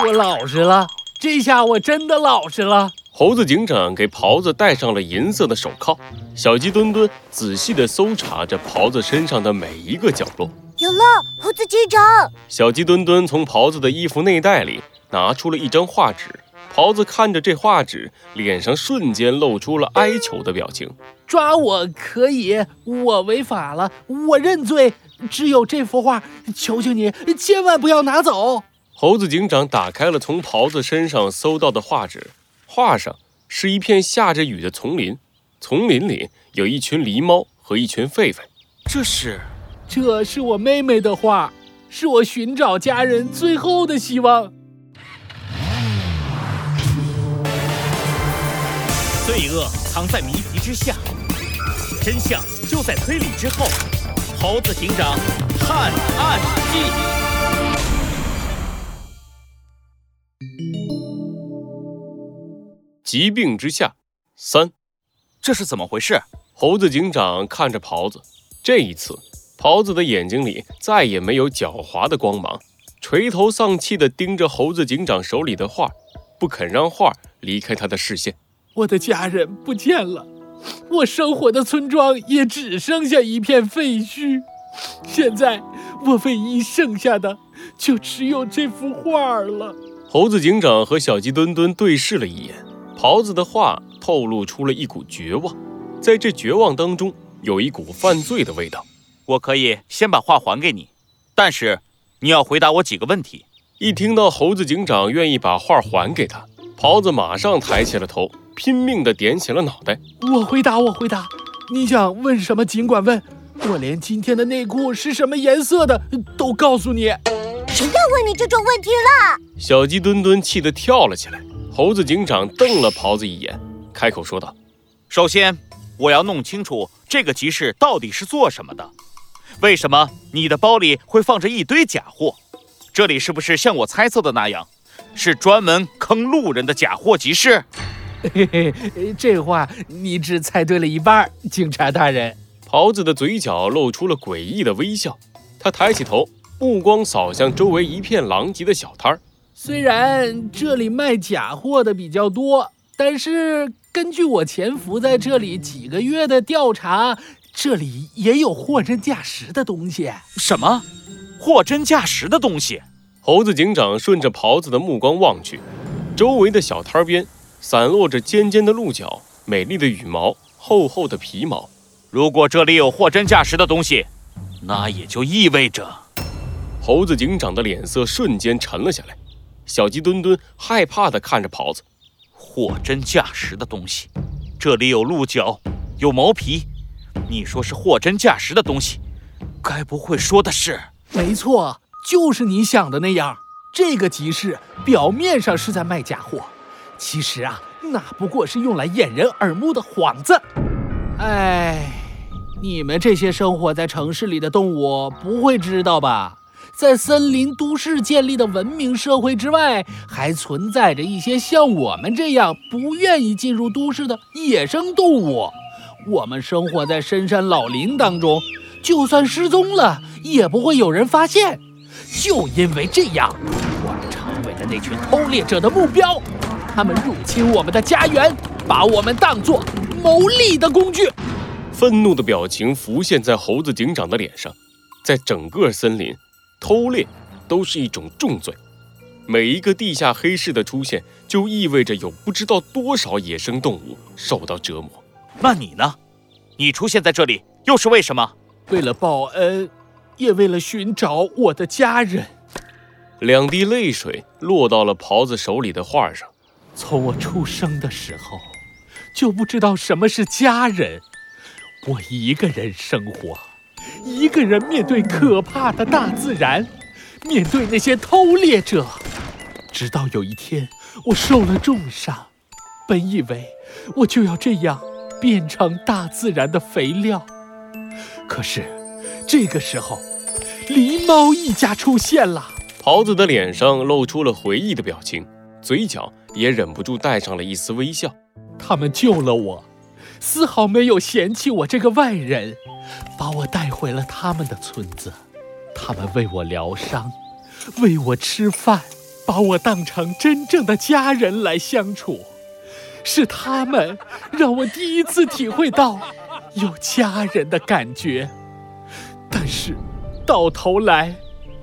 我老实了，这下我真的老实了。猴子警长给狍子戴上了银色的手铐，小鸡墩墩仔细地搜查着狍子身上的每一个角落。有了，猴子警长！小鸡墩墩从狍子的衣服内袋里拿出了一张画纸，狍子看着这画纸，脸上瞬间露出了哀求的表情。抓我可以，我违法了，我认罪。只有这幅画，求求你，千万不要拿走。猴子警长打开了从狍子身上搜到的画纸。画上是一片下着雨的丛林，丛林里有一群狸猫和一群狒狒。这是，这是我妹妹的画，是我寻找家人最后的希望。罪恶藏在谜题之下，真相就在推理之后。猴子警长探案记。疾病之下，三，这是怎么回事？猴子警长看着狍子，这一次，狍子的眼睛里再也没有狡猾的光芒，垂头丧气地盯着猴子警长手里的画，不肯让画离开他的视线。我的家人不见了，我生活的村庄也只剩下一片废墟，现在我唯一剩下的就只有这幅画了。猴子警长和小鸡墩墩对视了一眼。狍子的话透露出了一股绝望，在这绝望当中，有一股犯罪的味道。我可以先把画还给你，但是你要回答我几个问题。一听到猴子警长愿意把画还给他，袍子马上抬起了头，拼命地点起了脑袋。我回答，我回答，你想问什么尽管问，我连今天的内裤是什么颜色的都告诉你。谁要问你这种问题了？小鸡墩墩气得跳了起来。猴子警长瞪了袍子一眼，开口说道：“首先，我要弄清楚这个集市到底是做什么的。为什么你的包里会放着一堆假货？这里是不是像我猜测的那样，是专门坑路人的假货集市？”嘿嘿，这话你只猜对了一半，警察大人。袍子的嘴角露出了诡异的微笑，他抬起头，目光扫向周围一片狼藉的小摊儿。虽然这里卖假货的比较多，但是根据我潜伏在这里几个月的调查，这里也有货真价实的东西。什么？货真价实的东西？猴子警长顺着袍子的目光望去，周围的小摊边散落着尖尖的鹿角、美丽的羽毛、厚厚的皮毛。如果这里有货真价实的东西，那也就意味着……猴子警长的脸色瞬间沉了下来。小鸡墩墩害怕地看着狍子，货真价实的东西，这里有鹿角，有毛皮，你说是货真价实的东西，该不会说的是？没错，就是你想的那样。这个集市表面上是在卖假货，其实啊，那不过是用来掩人耳目的幌子。哎，你们这些生活在城市里的动物不会知道吧？在森林都市建立的文明社会之外，还存在着一些像我们这样不愿意进入都市的野生动物。我们生活在深山老林当中，就算失踪了，也不会有人发现。就因为这样，我们成为了那群偷猎者的目标。他们入侵我们的家园，把我们当作牟利的工具。愤怒的表情浮现在猴子警长的脸上，在整个森林。偷猎都是一种重罪，每一个地下黑市的出现，就意味着有不知道多少野生动物受到折磨。那你呢？你出现在这里又是为什么？为了报恩，也为了寻找我的家人。两滴泪水落到了袍子手里的画上。从我出生的时候，就不知道什么是家人，我一个人生活。一个人面对可怕的大自然，面对那些偷猎者，直到有一天我受了重伤，本以为我就要这样变成大自然的肥料，可是这个时候，狸猫一家出现了。狍子的脸上露出了回忆的表情，嘴角也忍不住带上了一丝微笑。他们救了我，丝毫没有嫌弃我这个外人。把我带回了他们的村子，他们为我疗伤，为我吃饭，把我当成真正的家人来相处，是他们让我第一次体会到 有家人的感觉。但是，到头来，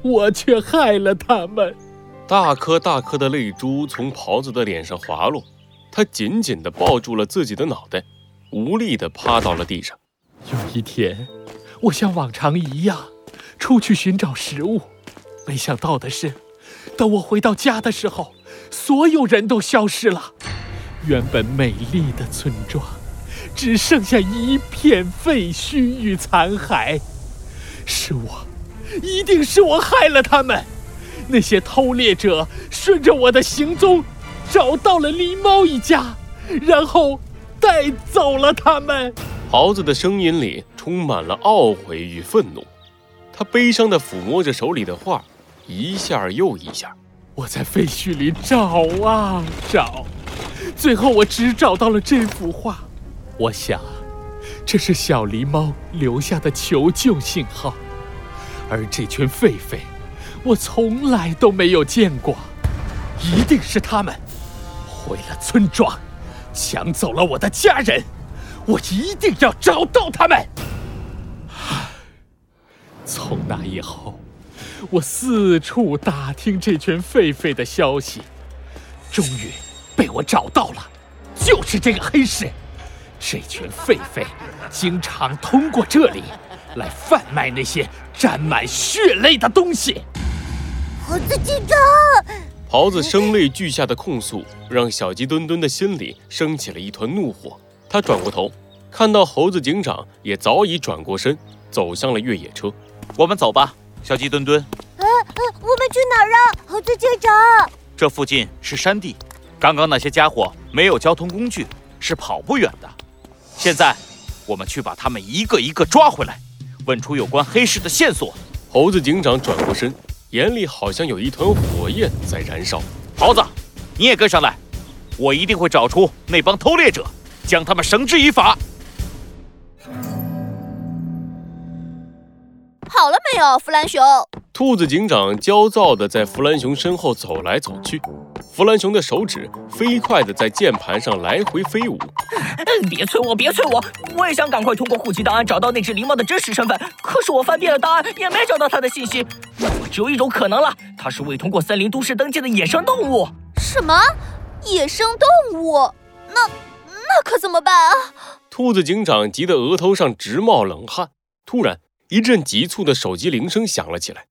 我却害了他们。大颗大颗的泪珠从袍子的脸上滑落，他紧紧地抱住了自己的脑袋，无力地趴到了地上。有一天，我像往常一样出去寻找食物，没想到的是，等我回到家的时候，所有人都消失了。原本美丽的村庄，只剩下一片废墟与残骸。是我，一定是我害了他们。那些偷猎者顺着我的行踪，找到了狸猫一家，然后带走了他们。猴子的声音里充满了懊悔与愤怒，他悲伤地抚摸着手里的画，一下又一下。我在废墟里找啊找，最后我只找到了这幅画。我想，这是小狸猫留下的求救信号，而这群狒狒，我从来都没有见过。一定是他们毁了村庄，抢走了我的家人。我一定要找到他们。从那以后，我四处打听这群狒狒的消息，终于被我找到了，就是这个黑市。这群狒狒经常通过这里来贩卖那些沾满血泪的东西。猴子警长，袍子声泪俱下的控诉，让小鸡墩墩的心里升起了一团怒火。他转过头，看到猴子警长也早已转过身，走向了越野车。我们走吧，小鸡墩墩。呃呃，我们去哪儿啊？猴子警长，这附近是山地，刚刚那些家伙没有交通工具，是跑不远的。现在，我们去把他们一个一个抓回来，问出有关黑市的线索。猴子警长转过身，眼里好像有一团火焰在燃烧。猴子，你也跟上来，我一定会找出那帮偷猎者。将他们绳之以法。好了没有，弗兰熊？兔子警长焦躁地在弗兰熊身后走来走去，弗兰熊的手指飞快地在键盘上来回飞舞。别催我，别催我，我也想赶快通过户籍档案找到那只狸猫的真实身份。可是我翻遍了档案，也没找到它的信息。那么只有一种可能了，它是未通过森林都市登记的野生动物。什么？野生动物？那？那可怎么办啊！兔子警长急得额头上直冒冷汗。突然，一阵急促的手机铃声响了起来。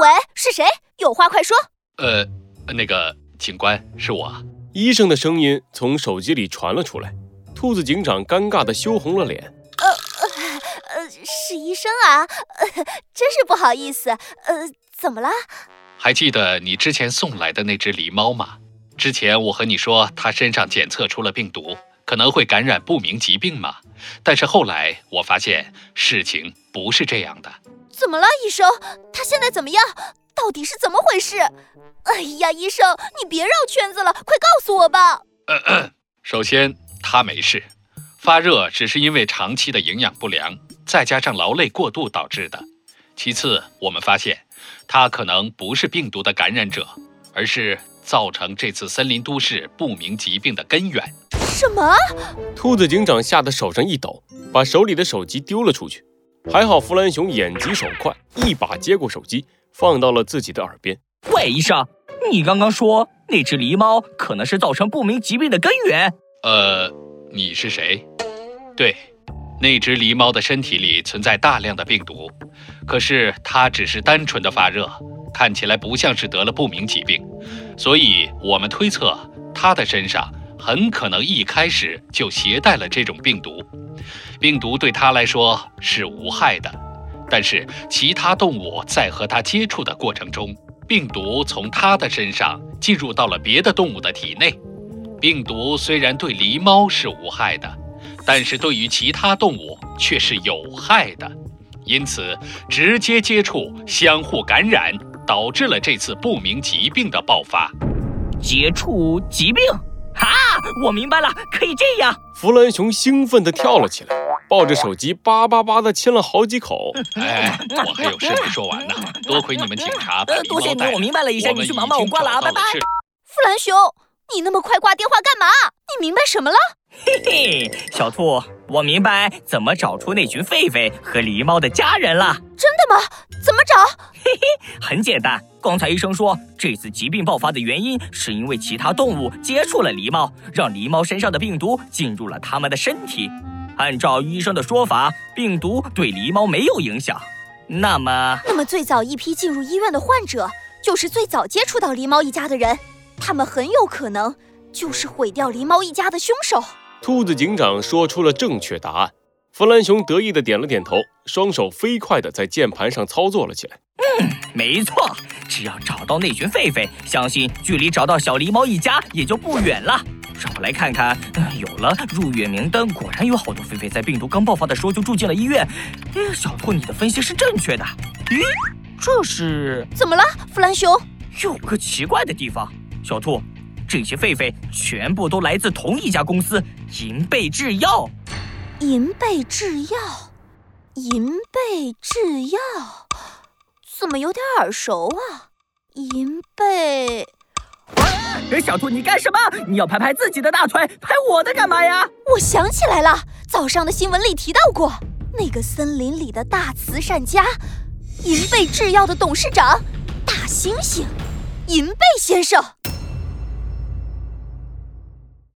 喂，是谁？有话快说。呃，那个警官，是我。医生的声音从手机里传了出来。兔子警长尴尬的羞红了脸。呃呃呃，是医生啊，呃，真是不好意思。呃，怎么了？还记得你之前送来的那只狸猫吗？之前我和你说，它身上检测出了病毒。可能会感染不明疾病吗？但是后来我发现事情不是这样的。怎么了，医生？他现在怎么样？到底是怎么回事？哎呀，医生，你别绕圈子了，快告诉我吧。首先，他没事，发热只是因为长期的营养不良，再加上劳累过度导致的。其次，我们发现他可能不是病毒的感染者，而是造成这次森林都市不明疾病的根源。什么？兔子警长吓得手上一抖，把手里的手机丢了出去。还好弗兰熊眼疾手快，一把接过手机，放到了自己的耳边。喂，医生，你刚刚说那只狸猫可能是造成不明疾病的根源？呃，你是谁？对，那只狸猫的身体里存在大量的病毒，可是它只是单纯的发热，看起来不像是得了不明疾病，所以我们推测它的身上。很可能一开始就携带了这种病毒，病毒对他来说是无害的，但是其他动物在和它接触的过程中，病毒从它的身上进入到了别的动物的体内。病毒虽然对狸猫是无害的，但是对于其他动物却是有害的，因此直接接触相互感染，导致了这次不明疾病的爆发。接触疾病。哈，我明白了，可以这样。弗兰熊兴奋地跳了起来，抱着手机叭叭叭的亲了好几口。哎，我还有事没说完呢，多亏你们警察呃，多谢你。我明白了一下，我们你去忙吧，我挂了啊，拜拜。弗兰熊，你那么快挂电话干嘛？你明白什么了？嘿嘿，小兔，我明白怎么找出那群狒狒和狸猫的家人了。真的吗？怎么找？嘿 嘿很简单，刚才医生说，这次疾病爆发的原因是因为其他动物接触了狸猫，让狸猫身上的病毒进入了它们的身体。按照医生的说法，病毒对狸猫没有影响。那么，那么最早一批进入医院的患者，就是最早接触到狸猫一家的人，他们很有可能就是毁掉狸猫一家的凶手。兔子警长说出了正确答案。弗兰熊得意的点了点头，双手飞快的在键盘上操作了起来。嗯没错，只要找到那群狒狒，相信距离找到小狸猫一家也就不远了。让我来看看，嗯有了入院名单，果然有好多狒狒在病毒刚爆发的时候就住进了医院。哎，小兔，你的分析是正确的。咦，这是怎么了，弗兰熊？有个奇怪的地方。小兔，这些狒狒全部都来自同一家公司——银贝制药。银贝制药，银贝制药，怎么有点耳熟啊？银贝，哎，小兔，你干什么？你要拍拍自己的大腿，拍我的干嘛呀？我想起来了，早上的新闻里提到过，那个森林里的大慈善家，银贝制药的董事长，大猩猩，银贝先生。